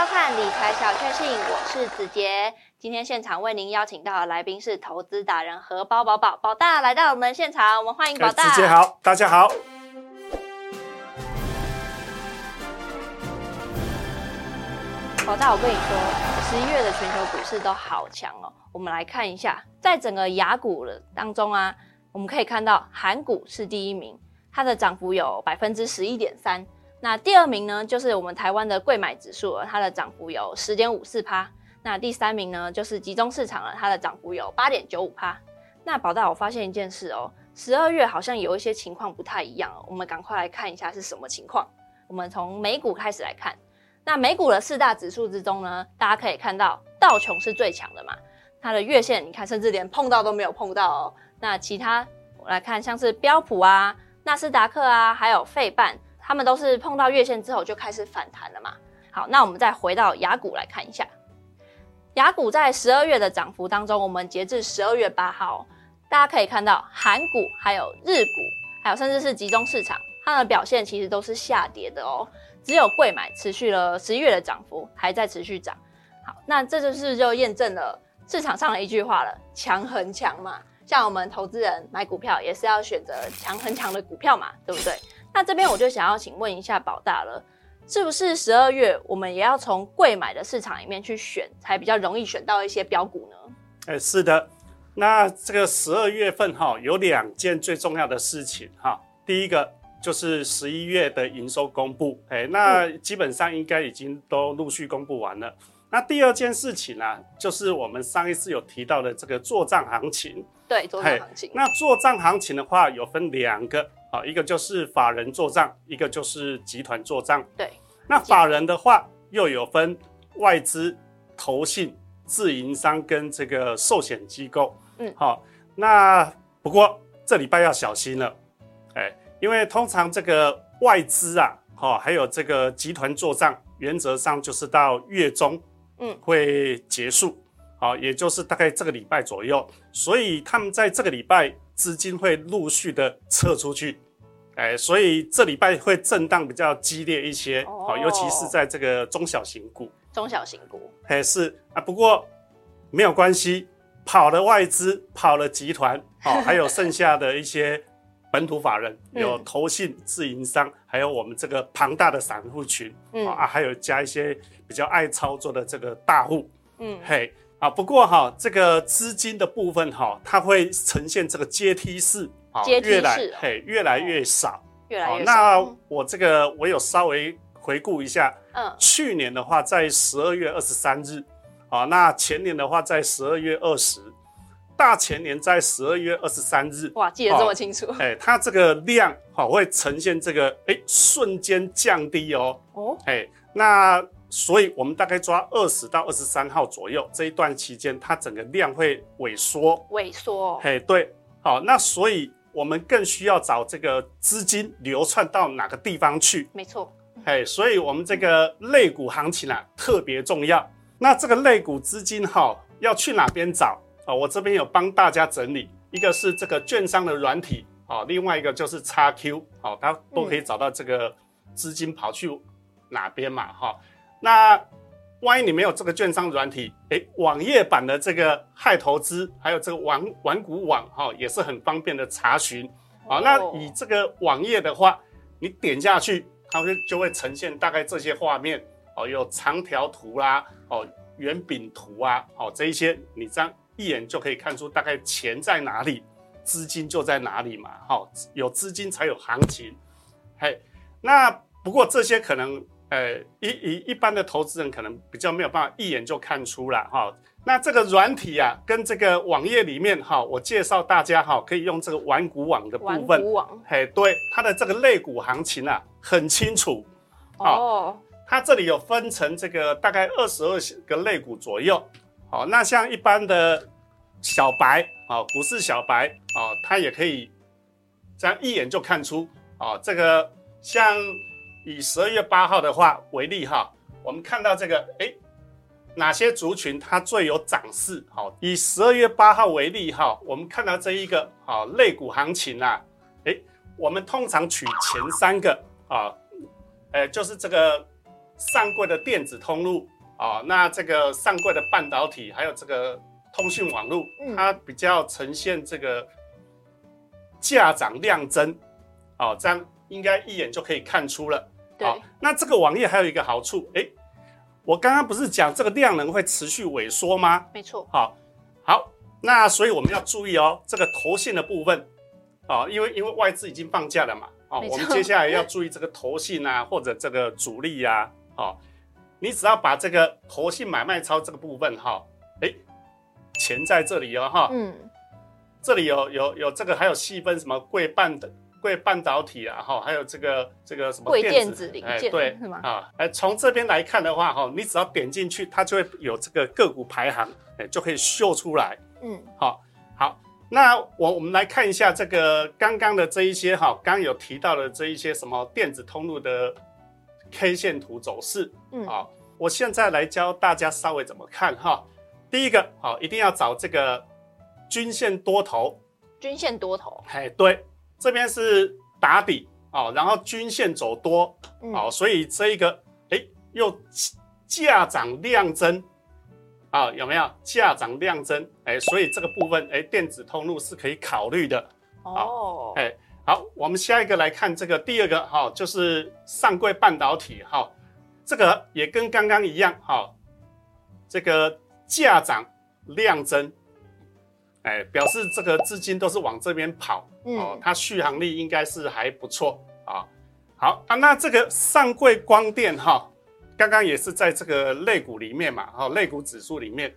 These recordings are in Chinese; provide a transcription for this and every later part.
收看理财小确幸，我是子杰。今天现场为您邀请到的来宾是投资达人荷包宝宝宝大来到我们现场，我们欢迎宝大。子杰好，大家好。宝大，我跟你说，十一月的全球股市都好强哦。我们来看一下，在整个雅股的当中啊，我们可以看到韩股是第一名，它的涨幅有百分之十一点三。那第二名呢，就是我们台湾的贵买指数，它的涨幅有十点五四趴。那第三名呢，就是集中市场了，它的涨幅有八点九五趴。那宝大，我发现一件事哦，十二月好像有一些情况不太一样哦，我们赶快来看一下是什么情况。我们从美股开始来看，那美股的四大指数之中呢，大家可以看到道琼是最强的嘛，它的月线你看，甚至连碰到都没有碰到哦。那其他我来看，像是标普啊、纳斯达克啊，还有费半。他们都是碰到月线之后就开始反弹了嘛？好，那我们再回到雅股来看一下，雅股在十二月的涨幅当中，我们截至十二月八号，大家可以看到韩股、还有日股，还有甚至是集中市场，它的表现其实都是下跌的哦。只有贵买持续了十一月的涨幅，还在持续涨。好，那这就是就验证了市场上的一句话了：强很强嘛。像我们投资人买股票也是要选择强很强的股票嘛，对不对？那这边我就想要请问一下宝大了，是不是十二月我们也要从贵买的市场里面去选，才比较容易选到一些标股呢？哎，是的。那这个十二月份哈，有两件最重要的事情哈。第一个就是十一月的营收公布，哎，那基本上应该已经都陆续公布完了。那第二件事情呢，就是我们上一次有提到的这个做账行情。对，做账行情。那做账行情的话，有分两个。啊，一个就是法人做账，一个就是集团做账。对，那法人的话又有分外资、投信、自营商跟这个寿险机构。嗯，好，那不过这礼拜要小心了，哎，因为通常这个外资啊，哈，还有这个集团做账，原则上就是到月中，嗯，会结束，好，也就是大概这个礼拜左右，所以他们在这个礼拜。资金会陆续的撤出去，哎，所以这礼拜会震荡比较激烈一些，好，尤其是在这个中小型股。中小型股，哎，是啊，不过没有关系，跑了外资，跑了集团，好，还有剩下的一些本土法人，有投信、自营商，还有我们这个庞大的散户群，啊，还有加一些比较爱操作的这个大户，嗯，嘿。啊，不过哈，这个资金的部分哈，它会呈现这个阶梯式，啊，越来嘿越来越少，越来越少。那我这个我有稍微回顾一下，嗯，去年的话在十二月二十三日，啊，那前年的话在十二月二十，大前年在十二月二十三日，哇，记得这么清楚。哎，它这个量好会呈现这个哎瞬间降低哦，哦，哎，那。所以，我们大概抓二十到二十三号左右这一段期间，它整个量会萎缩。萎缩。嘿，对，好，那所以我们更需要找这个资金流窜到哪个地方去。没错。哎，所以我们这个类股行情啊特别重要。那这个类股资金哈要去哪边找啊？我这边有帮大家整理，一个是这个券商的软体啊，另外一个就是叉 Q，好，它都可以找到这个资金跑去哪边嘛，哈。那万一你没有这个券商软体，哎，网页版的这个害投资，还有这个玩玩股网哈，也是很方便的查询。好，那以这个网页的话，你点下去，它会就会呈现大概这些画面哦，有长条图啦，哦，圆饼图啊，哦，这一些你这样一眼就可以看出大概钱在哪里，资金就在哪里嘛。哈，有资金才有行情。嘿，那不过这些可能。呃，一一一般的投资人可能比较没有办法一眼就看出了哈。那这个软体啊，跟这个网页里面哈，我介绍大家哈，可以用这个玩股网的部分。玩股网，嘿，对，它的这个类股行情啊，很清楚。哦。它这里有分成这个大概二十二个类股左右。好，那像一般的小白啊，股市小白啊，他也可以这样一眼就看出啊，这个像。以十二月八号的话为例哈，我们看到这个哎，哪些族群它最有涨势？好，以十二月八号为例哈，我们看到这一个好类股行情啊，哎，我们通常取前三个啊，呃，就是这个上柜的电子通路啊，那这个上柜的半导体还有这个通讯网络，嗯它比较呈现这个价涨量增，哦，这样应该一眼就可以看出了。好，那这个网页还有一个好处，诶，我刚刚不是讲这个量能会持续萎缩吗？没错，好，好，那所以我们要注意哦，这个投信的部分，哦，因为因为外资已经放假了嘛，哦我们接下来要注意这个投信啊，或者这个主力呀、哦，你只要把这个投信买卖超这个部分哈，哎、钱在这里哦哈，嗯，这里有有有这个还有细分什么贵半的。贵半导体啊，哈，还有这个这个什么贵电电子零件哎对是吗啊，哎，从这边来看的话，哈，你只要点进去，它就会有这个个股排行，哎，就可以秀出来。嗯，好，好，那我我们来看一下这个刚刚的这一些哈，刚刚有提到的这一些什么电子通路的 K 线图走势。嗯好，我现在来教大家稍微怎么看哈。第一个，好，一定要找这个均线多头，均线多头，哎，对，这边是打底哦，然后均线走多，嗯，好、所以这一个哎又价涨量增啊、有没有价涨量增？哎，所以这个部分哎电子通路是可以考虑的。哦，哎，好，我们下一个来看这个第二个哈、就是上柜半导体哈、这个也跟刚刚一样哈、这个价涨量增，哎，表示这个资金都是往这边跑。哦嗯，，它续航力应该是还不错啊。好啊，那这个上柜光电哈，刚刚也是在这个类股里面嘛，哈、类股指数里面，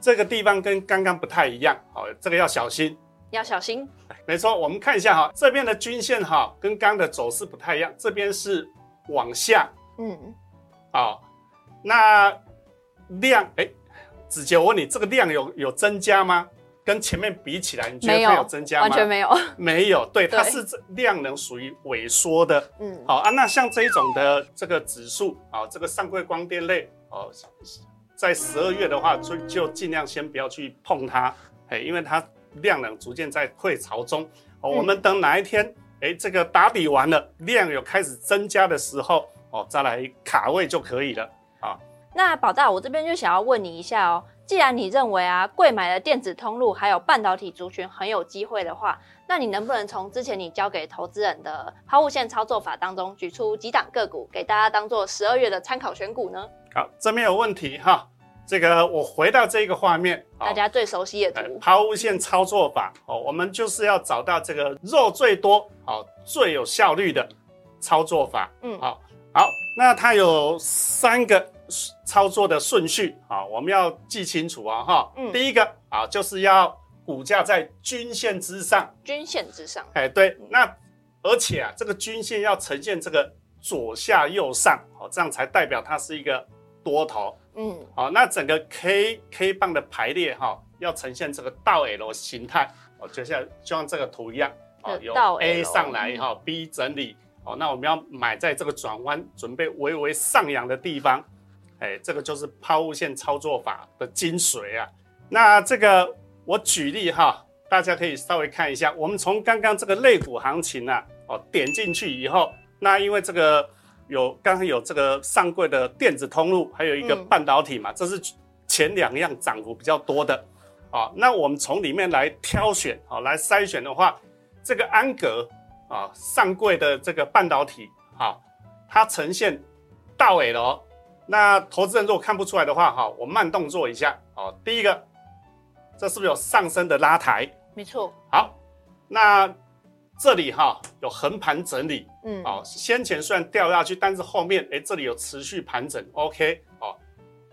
这个地方跟刚刚不太一样，好、这个要小心。要小心，没错，我们看一下哈，这边的均线哈跟刚刚的走势不太一样，这边是往下嗯，哦、那量哎，子杰，我问你，这个量有有增加吗？跟前面比起来，你觉得没有它有增加吗？完全没有，没有，对，它是这量能属于萎缩的。嗯，好啊，那像这一种的这个指数啊，这个上柜光电类哦，在十二月的话，就就尽量先不要去碰它，哎，因为它量能逐渐在退潮中。哦，嗯我们等哪一天，哎，这个打底完了，量有开始增加的时候，哦，再来卡位就可以了。那宝大，我这边就想要问你一下哦，既然你认为啊，贵买的电子通路还有半导体族群很有机会的话，那你能不能从之前你教给投资人的抛物线操作法当中，举出几档个股给大家当做十二月的参考选股呢？好，这没有问题哈。这个我回到这个画面，大家最熟悉的抛物线操作法哦，我们就是要找到这个肉最多、好最有效率的操作法。嗯好，好，那它有三个操作的顺序，啊，我们要记清楚啊哈。嗯。第一个啊，就是要股价在均线之上，均线之上，哎，对，那而且啊，这个均线要呈现这个左下右上，哦，这样才代表它是一个多头。嗯，好，那整个 K K 棒的排列哈、要呈现这个倒 L 形态。哦，就像就像这个图一样哦，有 A 上来哈、b 整理。哦，那我们要买在这个转弯准备微微上扬的地方，哎，这个就是抛物线操作法的精髓啊。那这个我举例哈、大家可以稍微看一下，我们从刚刚这个类股行情啊，哦，点进去以后，那因为这个有刚刚有这个上柜的电子通路，还有一个嗯半导体嘛，这是前两样涨幅比较多的啊。那我们从里面来挑选啊，来筛选的话，这个安格啊上柜的这个半导体啊，它呈现大尾了哦。那投资人如果看不出来的话，哈，我慢动作一下。哦。第一个，这是不是有上升的拉抬？没错，好，那这里哈有横盘整理，嗯，哦，先前虽然掉下去，但是后面哎这里有持续盘整，OK，哦，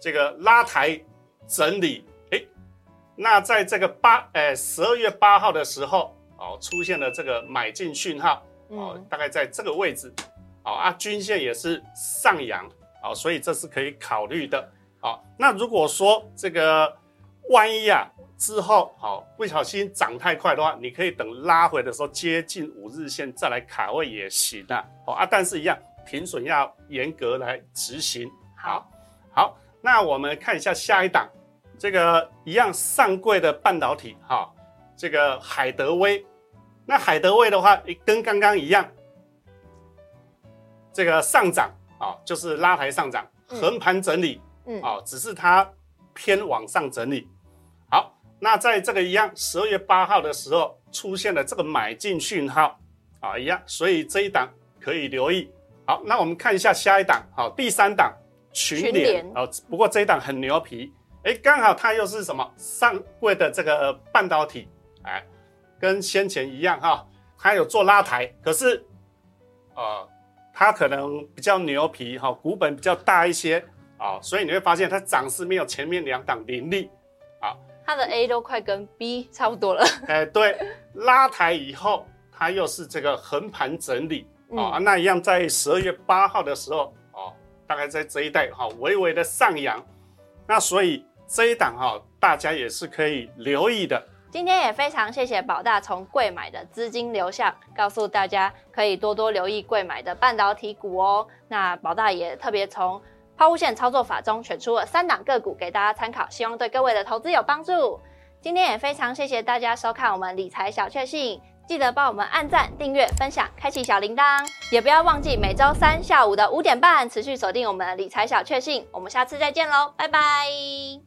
这个拉抬整理，哎，那在这个八哎十二月八号的时候，哦出现了这个买进讯号，哦嗯，大概在这个位置，哦啊均线也是上扬，哦，所以这是可以考虑的，好，那如果说这个万一啊之后好、不小心涨太快的话，你可以等拉回的时候接近五日线再来卡位也行啊，好啊，但是一样停损要严格来执行。好，好，那我们看一下下一档，这个一样上柜的半导体哈、这个海德威，那海德威的话跟刚刚一样，这个上涨啊，就是拉抬上涨，横盘整理，嗯，啊，只是它偏往上整理。好，那在这个一样，十二月八号的时候出现了这个买进讯号，啊，一样，所以这一档可以留意。好，那我们看一下下一档，好，第三档群联，哦，不过这一档很牛皮，哎，刚好它又是什么上柜的这个半导体，哎，跟先前一样哈，它有做拉抬，可是，呃，它可能比较牛皮哈，股本比较大一些啊，所以你会发现它涨势没有前面两档凌厉啊。它的 A 都快跟 B 差不多了。哎，对，拉抬以后，它又是这个横盘整理嗯啊、那一样在十二月八号的时候哦，大概在这一带哈、微微的上扬，那所以这一档哈、大家也是可以留意的。今天也非常谢谢宝大从贵买的资金流向，告诉大家可以多多留意贵买的半导体股哦。那宝大也特别从抛物线操作法中选出了三档个股给大家参考，希望对各位的投资有帮助。今天也非常谢谢大家收看我们理财小确幸，记得帮我们按赞、订阅、分享、开启小铃铛，也不要忘记每周三下午的五点半持续锁定我们的理财小确幸。我们下次再见喽，拜拜。